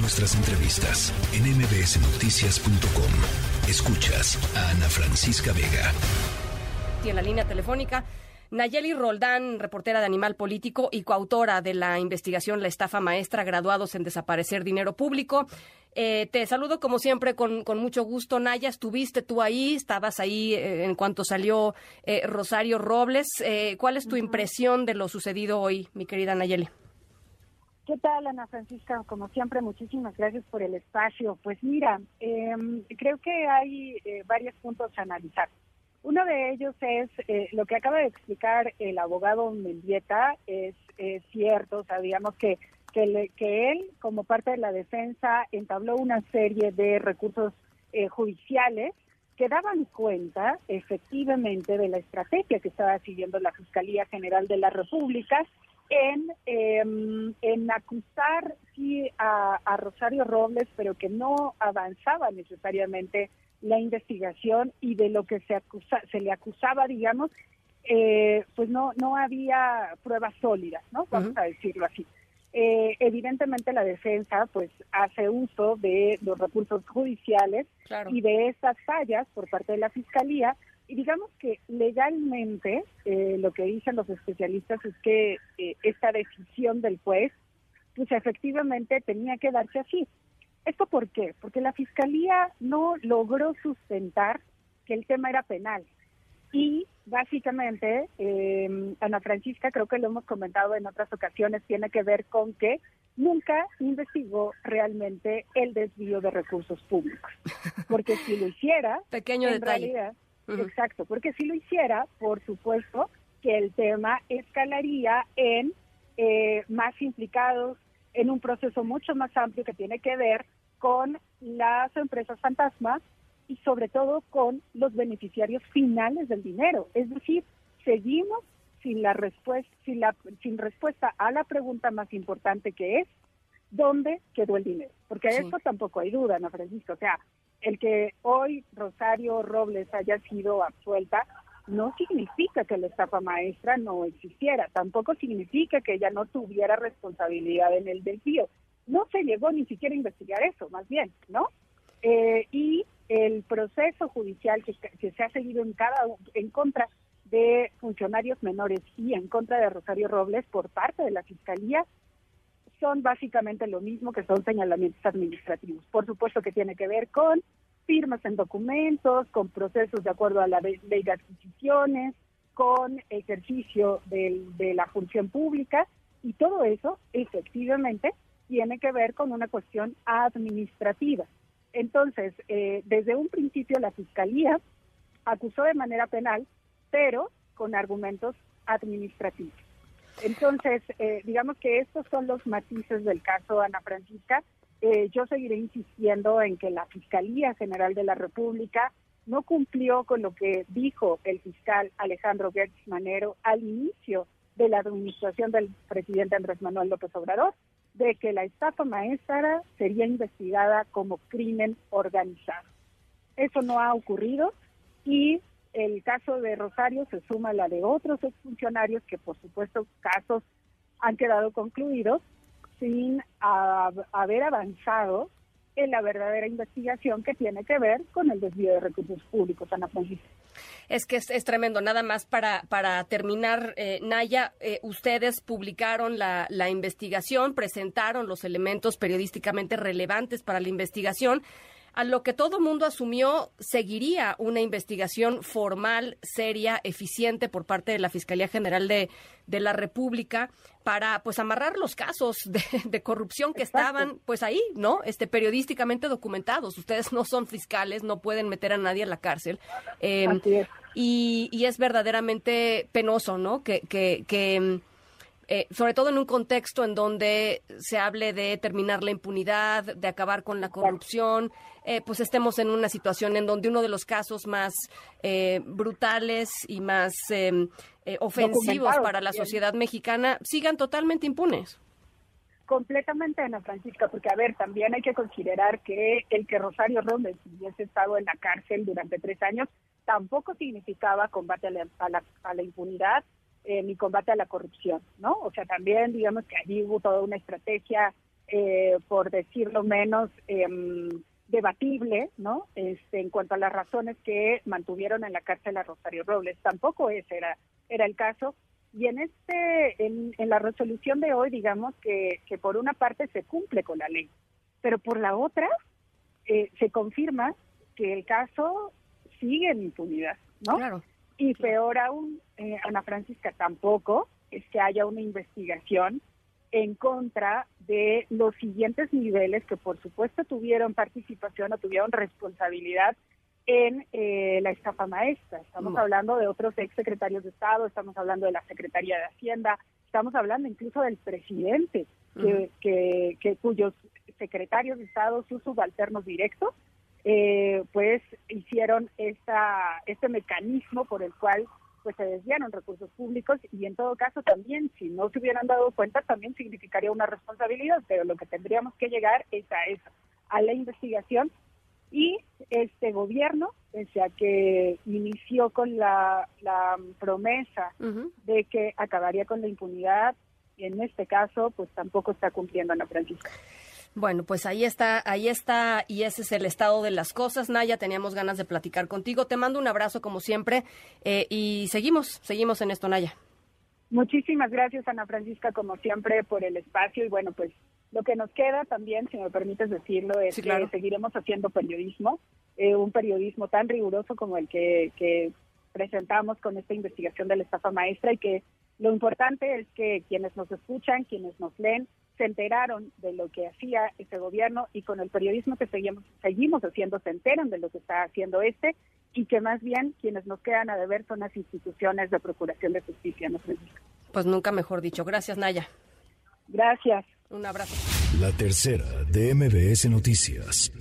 Nuestras entrevistas en mbsnoticias.com. Escuchas a Ana Francisca Vega. Y en la línea telefónica, Nayeli Roldán, reportera de Animal Político y coautora de la investigación La estafa maestra, graduados en desaparecer dinero público. Eh, te saludo como siempre con, mucho gusto, Naya. Estuviste tú ahí, estabas ahí eh, en cuanto salió eh, Rosario Robles. ¿Cuál es tu impresión de lo sucedido hoy, mi querida Nayeli? ¿Qué tal, Ana Francisca? Como siempre, muchísimas gracias por el espacio. Pues mira, em, creo que hay eh, varios puntos a analizar. Uno de ellos es eh, lo que acaba de explicar el abogado Mendieta, es, cierto, sabíamos que, que, que, él, como parte de la defensa, entabló una serie de recursos eh, judiciales que daban cuenta efectivamente de la estrategia que estaba siguiendo la Fiscalía General de la República en, em, en acusar sí a, Rosario Robles, pero que no avanzaba necesariamente la investigación y de lo que se acusa, se le acusaba, digamos, eh, pues no no había pruebas sólidas, ¿no? Vamos a decirlo así. Eh, evidentemente la defensa pues hace uso de los recursos judiciales y de estas fallas por parte de la fiscalía digamos que legalmente eh, lo que dicen los especialistas es que eh, esta decisión del juez, pues efectivamente tenía que darse así. ¿Esto por qué? Porque la fiscalía no logró sustentar que el tema era penal. Y básicamente, eh, Ana Francisca, creo que lo hemos comentado en otras ocasiones, tiene que ver con que nunca investigó realmente el desvío de recursos públicos. Porque si lo hiciera, Pequeño en realidad Exacto, porque si lo hiciera, por supuesto que el tema escalaría en eh, más implicados en un proceso mucho más amplio que tiene que ver con las empresas fantasmas y sobre todo con los beneficiarios finales del dinero. Es decir, seguimos sin la respuesta, sin, la, sin respuesta a la pregunta más importante que es ¿dónde quedó el dinero? Porque de eso tampoco hay duda, ¿no, Francisco? O sea, el que hoy Rosario Robles haya sido absuelta no significa que la estafa maestra no existiera, tampoco significa que ella no tuviera responsabilidad en el desvío. No se llegó ni siquiera a investigar eso, más bien, ¿no? Eh, y el proceso judicial que, se ha seguido en cada en contra de funcionarios menores y en contra de Rosario Robles por parte de la fiscalía son básicamente lo mismo que son señalamientos administrativos. Por supuesto que tiene que ver con firmas en documentos, con procesos de acuerdo a la ley de adquisiciones, con ejercicio de la función pública y todo eso efectivamente tiene que ver con una cuestión administrativa. Entonces, eh, desde un principio la Fiscalía acusó de manera penal, pero con argumentos administrativos. Entonces, eh, digamos que estos son los matices del caso Ana Francisca. Eh, yo seguiré insistiendo en que la Fiscalía General de la República no cumplió con lo que dijo el fiscal Alejandro Gertz Manero al inicio de la administración del presidente Andrés Manuel López Obrador, de que la estafa maestra sería investigada como crimen organizado. Eso no ha ocurrido y el caso de Rosario se suma a la de otros exfuncionarios que por supuesto casos han quedado concluidos sin haber avanzado en la verdadera investigación que tiene que ver con el desvío de recursos públicos, Ana Francisca. Es que es, tremendo. Nada más para, para terminar, eh, Naya, eh, ustedes publicaron la investigación, presentaron los elementos periodísticamente relevantes para la investigación a lo que todo mundo asumió seguiría una investigación formal, seria, eficiente por parte de la Fiscalía General de, la República para pues amarrar los casos de, corrupción que estaban pues ahí, ¿no? Este periodísticamente documentados. Ustedes no son fiscales, no pueden meter a nadie en la cárcel. Em, y, y, es verdaderamente penoso, ¿no? que, que, que eh, sobre todo en un contexto en donde se hable de terminar la impunidad, de acabar con la corrupción, eh, pues estemos en una situación en donde uno de los casos más eh, brutales y más em, ofensivos para la sociedad mexicana sigan totalmente impunes. Completamente, Ana Francisca, porque a ver, también hay que considerar que el que Rosario Robles hubiese estado en la cárcel durante tres años tampoco significaba combate a la impunidad eh, mi combate a la corrupción, ¿no? O sea, también digamos que allí hubo toda una estrategia eh, por decirlo menos, em, debatible, ¿no? Este, en cuanto a las razones que mantuvieron en la cárcel a Rosario Robles. Tampoco ese era, era el caso. Y en este, en, la resolución de hoy, digamos que, que por una parte se cumple con la ley, pero por la otra eh, se confirma que el caso sigue en impunidad, ¿no? Claro. Y peor aún, eh, Ana Francisca, tampoco es que haya una investigación en contra de los siguientes niveles que por supuesto tuvieron participación o tuvieron responsabilidad en eh, la estafa maestra. Estamos hablando de otros ex secretarios de Estado, estamos hablando de la Secretaría de Hacienda, estamos hablando incluso del presidente, que, que, cuyos secretarios de Estado, sus subalternos directos, eh, pues hicieron esta, este mecanismo por el cual pues se desviaron recursos públicos y en todo caso también si no se hubieran dado cuenta también significaría una responsabilidad, pero lo que tendríamos que llegar es a eso, a la investigación y este gobierno, pese a que inició con la, promesa de que acabaría con la impunidad, en este caso pues tampoco está cumpliendo Ana Francisca. Bueno, pues ahí está, ahí está, y ese es el estado de las cosas. Naya, teníamos ganas de platicar contigo. Te mando un abrazo como siempre eh, y seguimos, seguimos en esto, Naya. Muchísimas gracias, Ana Francisca, como siempre, por el espacio y bueno, pues lo que nos queda también, si me permites decirlo, es que seguiremos haciendo periodismo, eh, un periodismo tan riguroso como el que, que presentamos con esta investigación de la estafa maestra y que lo importante es que quienes nos escuchan, quienes nos leen, se enteraron de lo que hacía ese gobierno y con el periodismo que seguimos, seguimos haciendo se enteran de lo que está haciendo este y que más bien quienes nos quedan a deber son las instituciones de procuración de justicia. ¿no, Pues nunca mejor dicho. Gracias, Naya. Gracias. Un abrazo. La tercera de MBS Noticias.